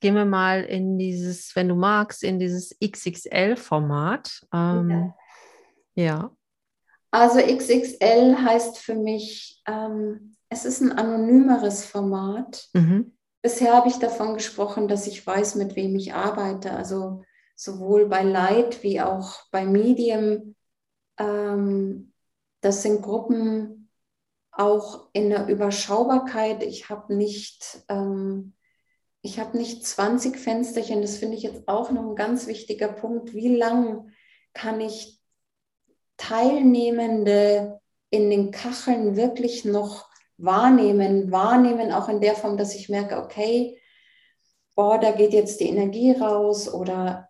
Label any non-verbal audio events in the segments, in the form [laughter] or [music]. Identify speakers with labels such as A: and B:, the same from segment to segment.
A: gehen wir mal in dieses, wenn du magst, in dieses XXL-Format. Ähm, ja. ja.
B: Also XXL heißt für mich, ähm, es ist ein anonymeres Format. Mhm. Bisher habe ich davon gesprochen, dass ich weiß, mit wem ich arbeite. Also sowohl bei Light wie auch bei Medium. Ähm, das sind Gruppen auch in der Überschaubarkeit. Ich habe nicht, ähm, ich habe nicht 20 Fensterchen. Das finde ich jetzt auch noch ein ganz wichtiger Punkt. Wie lang kann ich Teilnehmende in den Kacheln wirklich noch wahrnehmen, wahrnehmen auch in der Form, dass ich merke, okay, boah, da geht jetzt die Energie raus oder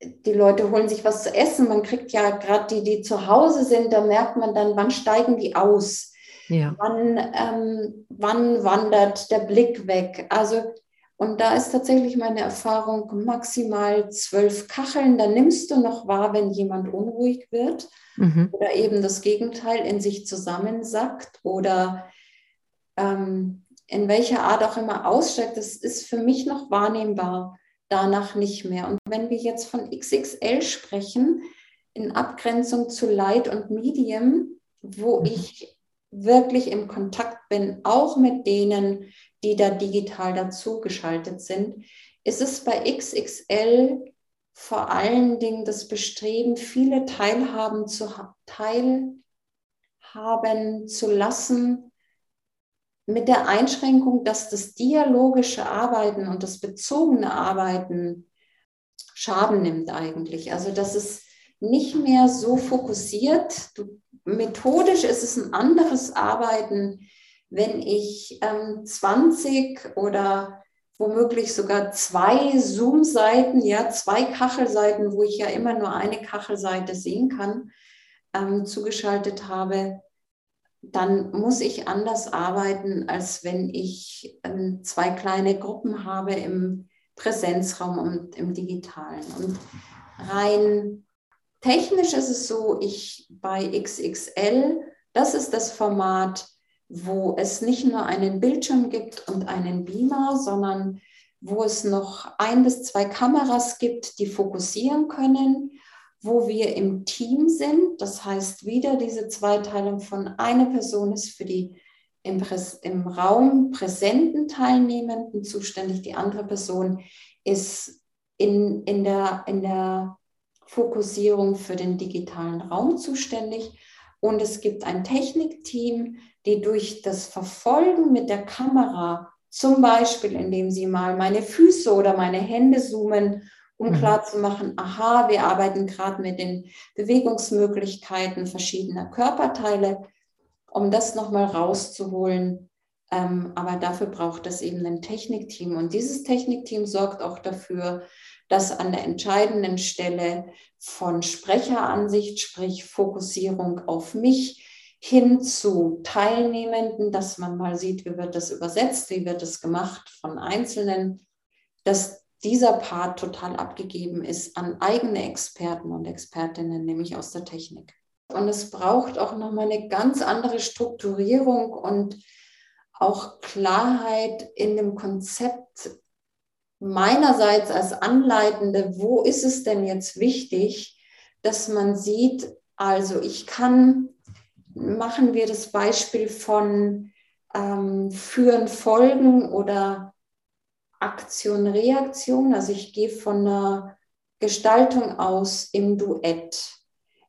B: die Leute holen sich was zu essen. Man kriegt ja gerade die, die zu Hause sind, da merkt man dann, wann steigen die aus? Ja. Wann, ähm, wann wandert der Blick weg? Also, und da ist tatsächlich meine Erfahrung maximal zwölf Kacheln. Da nimmst du noch wahr, wenn jemand unruhig wird mhm. oder eben das Gegenteil in sich zusammensackt oder ähm, in welcher Art auch immer aussteigt, das ist für mich noch wahrnehmbar, danach nicht mehr. Und wenn wir jetzt von XXL sprechen, in Abgrenzung zu Light und Medium, wo mhm. ich wirklich im Kontakt bin, auch mit denen, die da digital dazugeschaltet sind, ist es bei XXL vor allen Dingen das Bestreben, viele teilhaben zu, teilhaben zu lassen, mit der Einschränkung, dass das dialogische Arbeiten und das bezogene Arbeiten Schaden nimmt eigentlich. Also dass es nicht mehr so fokussiert. Du, methodisch ist es ein anderes Arbeiten, wenn ich ähm, 20 oder womöglich sogar zwei Zoom-Seiten, ja, zwei Kachelseiten, wo ich ja immer nur eine Kachelseite sehen kann, ähm, zugeschaltet habe, dann muss ich anders arbeiten, als wenn ich ähm, zwei kleine Gruppen habe im Präsenzraum und im digitalen. Und rein technisch ist es so, ich bei XXL, das ist das Format, wo es nicht nur einen Bildschirm gibt und einen Beamer, sondern wo es noch ein bis zwei Kameras gibt, die fokussieren können, wo wir im Team sind. Das heißt wieder diese Zweiteilung von einer Person ist für die im, im Raum präsenten Teilnehmenden zuständig, die andere Person ist in, in, der, in der Fokussierung für den digitalen Raum zuständig. Und es gibt ein Technikteam, die durch das Verfolgen mit der Kamera, zum Beispiel indem sie mal meine Füße oder meine Hände zoomen, um mhm. klarzumachen, aha, wir arbeiten gerade mit den Bewegungsmöglichkeiten verschiedener Körperteile, um das nochmal rauszuholen. Ähm, aber dafür braucht es eben ein Technikteam. Und dieses Technikteam sorgt auch dafür, dass an der entscheidenden Stelle von Sprecheransicht, sprich Fokussierung auf mich, hin zu Teilnehmenden, dass man mal sieht, wie wird das übersetzt, wie wird das gemacht von Einzelnen, dass dieser Part total abgegeben ist an eigene Experten und Expertinnen, nämlich aus der Technik. Und es braucht auch nochmal eine ganz andere Strukturierung und auch Klarheit in dem Konzept meinerseits als Anleitende, wo ist es denn jetzt wichtig, dass man sieht, also ich kann machen wir das Beispiel von ähm, Führen, Folgen oder Aktion, Reaktion. Also ich gehe von einer Gestaltung aus im Duett.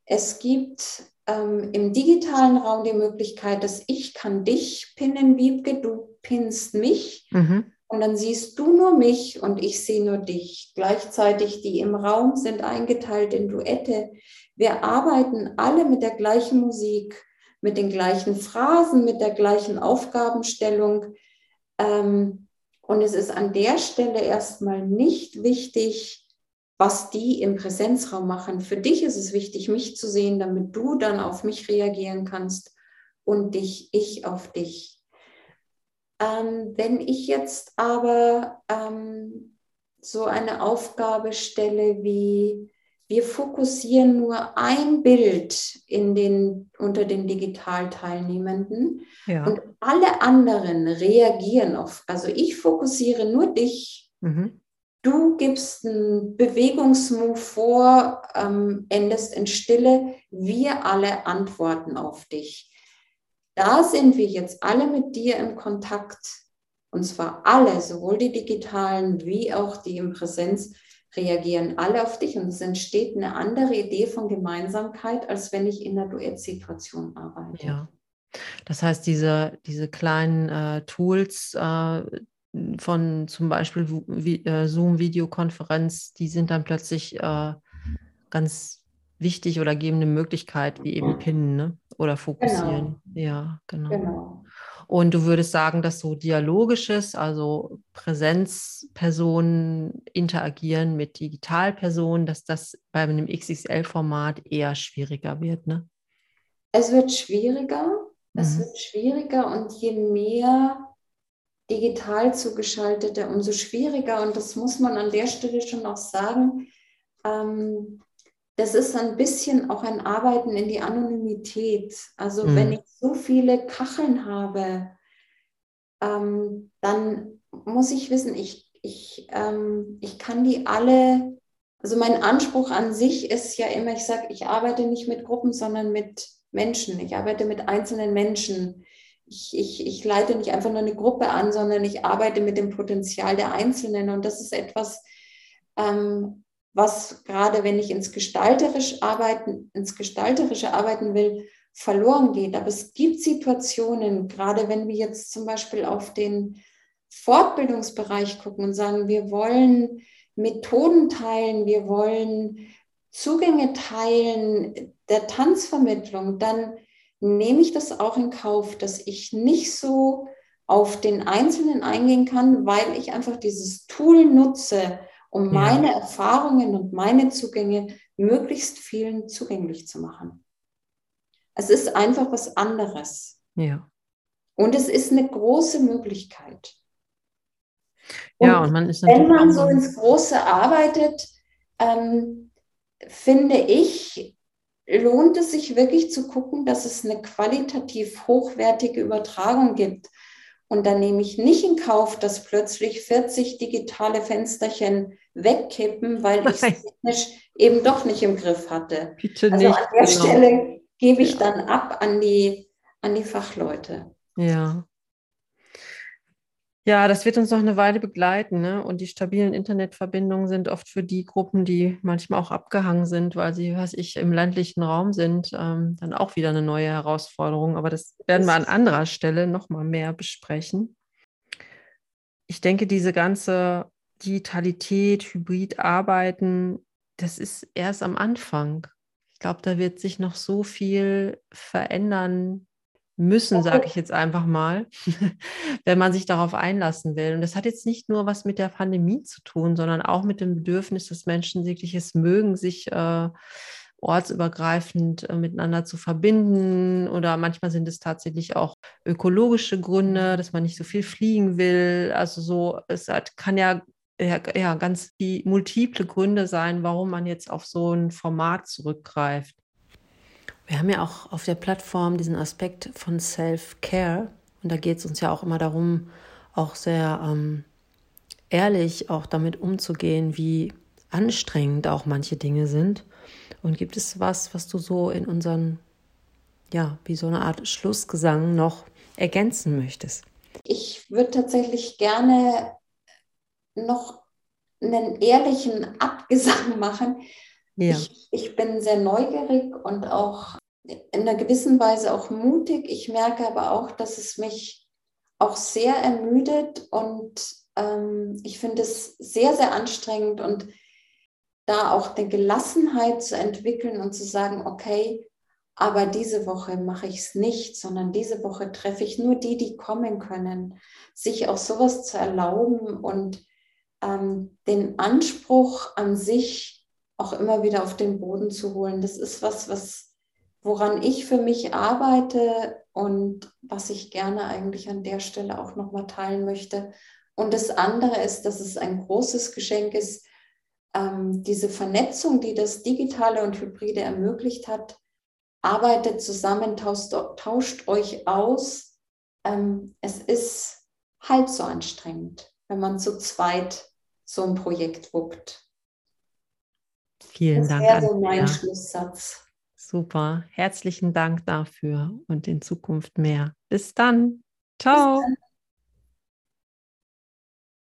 B: Es gibt ähm, im digitalen Raum die Möglichkeit, dass ich kann dich pinnen, Wiebke, du pinnst mich. Mhm. Und dann siehst du nur mich und ich sehe nur dich. Gleichzeitig die im Raum sind eingeteilt in Duette. Wir arbeiten alle mit der gleichen Musik mit den gleichen Phrasen, mit der gleichen Aufgabenstellung. Ähm, und es ist an der Stelle erstmal nicht wichtig, was die im Präsenzraum machen. Für dich ist es wichtig, mich zu sehen, damit du dann auf mich reagieren kannst und dich, ich auf dich. Ähm, wenn ich jetzt aber ähm, so eine Aufgabe stelle wie, wir fokussieren nur ein Bild in den, unter den Digitalteilnehmenden ja. und alle anderen reagieren auf, also ich fokussiere nur dich Mhm. Du gibst einen Bewegungsmove vor, ähm, endest in Stille. Wir alle antworten auf dich. Da sind wir jetzt alle mit dir im Kontakt. Und zwar alle, sowohl die digitalen wie auch die in Präsenz, reagieren alle auf dich. Und es entsteht eine andere Idee von Gemeinsamkeit, als wenn ich in einer Duettsituation arbeite.
A: Ja. Das heißt, diese, diese kleinen äh, Tools, äh, von zum Beispiel äh, Zoom-Videokonferenz, die sind dann plötzlich äh, ganz wichtig oder geben eine Möglichkeit, wie eben pinnen ne? oder fokussieren. Genau. Ja, genau. genau. Und du würdest sagen, dass so dialogisches, also Präsenzpersonen interagieren mit Digitalpersonen, dass das bei einem XXL-Format eher schwieriger wird, ne?
B: Es wird schwieriger, es mhm. wird schwieriger und je mehr digital zugeschaltete, umso schwieriger. Und das muss man an der Stelle schon auch sagen. Ähm, das ist ein bisschen auch ein Arbeiten in die Anonymität. Also mhm. wenn ich so viele Kacheln habe, ähm, dann muss ich wissen, ich, ich, ähm, ich kann die alle, also mein Anspruch an sich ist ja immer, ich sage, ich arbeite nicht mit Gruppen, sondern mit Menschen. Ich arbeite mit einzelnen Menschen ich, ich, ich leite nicht einfach nur eine Gruppe an, sondern ich arbeite mit dem Potenzial der Einzelnen. Und das ist etwas, ähm, was gerade wenn ich ins Gestalterisch arbeiten, ins Gestalterische arbeiten will, verloren geht. Aber es gibt Situationen, gerade wenn wir jetzt zum Beispiel auf den Fortbildungsbereich gucken und sagen, wir wollen Methoden teilen, wir wollen Zugänge teilen der Tanzvermittlung, dann nehme ich das auch in Kauf, dass ich nicht so auf den Einzelnen eingehen kann, weil ich einfach dieses Tool nutze, um meine Erfahrungen und meine Zugänge möglichst vielen zugänglich zu machen. Es ist einfach was anderes.
A: Ja.
B: Und es ist eine große Möglichkeit.
A: Und ja, und man ist
B: wenn man so ins Große arbeitet, ähm, finde ich, lohnt es sich wirklich zu gucken, dass es eine qualitativ hochwertige Übertragung gibt. Und dann nehme ich nicht in Kauf, dass plötzlich 40 digitale Fensterchen wegkippen, weil ich es technisch eben doch nicht im Griff hatte.
A: Bitte
B: also
A: nicht,
B: an der genau. Stelle gebe ich ja. dann ab an die, an die Fachleute.
A: Ja. Ja, das wird uns noch eine Weile begleiten. Ne? Und die stabilen Internetverbindungen sind oft für die Gruppen, die manchmal auch abgehangen sind, weil sie, was ich, im ländlichen Raum sind, ähm, dann auch wieder eine neue Herausforderung. Aber das werden wir an anderer Stelle noch mal mehr besprechen. Ich denke, diese ganze Digitalität, Hybrid-Arbeiten, das ist erst am Anfang. Ich glaube, da wird sich noch so viel verändern müssen, sage ich jetzt einfach mal, [laughs] wenn man sich darauf einlassen will. Und das hat jetzt nicht nur was mit der Pandemie zu tun, sondern auch mit dem Bedürfnis, dass Menschen wirklich es mögen, sich äh, ortsübergreifend äh, miteinander zu verbinden. Oder manchmal sind es tatsächlich auch ökologische Gründe, dass man nicht so viel fliegen will. Also so, es hat, kann ja ja, ja, ganz die multiple Gründe sein, warum man jetzt auf so ein Format zurückgreift. Wir haben ja auch auf der Plattform diesen Aspekt von Self-Care. Und da geht es uns ja auch immer darum, auch sehr ähm, ehrlich auch damit umzugehen, wie anstrengend auch manche Dinge sind. Und gibt es was, was du so in unseren, ja, wie so eine Art Schlussgesang noch ergänzen möchtest?
B: Ich würde tatsächlich gerne noch einen ehrlichen Abgesang [laughs] machen. Ja. Ich, ich bin sehr neugierig und auch in einer gewissen Weise auch mutig. Ich merke aber auch, dass es mich auch sehr ermüdet und ähm, ich finde es sehr, sehr anstrengend und da auch eine Gelassenheit zu entwickeln und zu sagen, okay, aber diese Woche mache ich es nicht, sondern diese Woche treffe ich nur die, die kommen können. Sich auch sowas zu erlauben und ähm, den Anspruch an sich auch immer wieder auf den Boden zu holen, das ist was, was woran ich für mich arbeite und was ich gerne eigentlich an der Stelle auch nochmal teilen möchte. Und das andere ist, dass es ein großes Geschenk ist, ähm, diese Vernetzung, die das Digitale und Hybride ermöglicht hat, arbeitet zusammen, tauscht, tauscht euch aus. Ähm, es ist halb so anstrengend, wenn man zu zweit so ein Projekt wuppt.
A: Vielen
B: das
A: Dank.
B: Das wäre so mein Schlusssatz.
A: Super. Herzlichen Dank dafür und in Zukunft mehr. Bis dann. Ciao. Bis dann.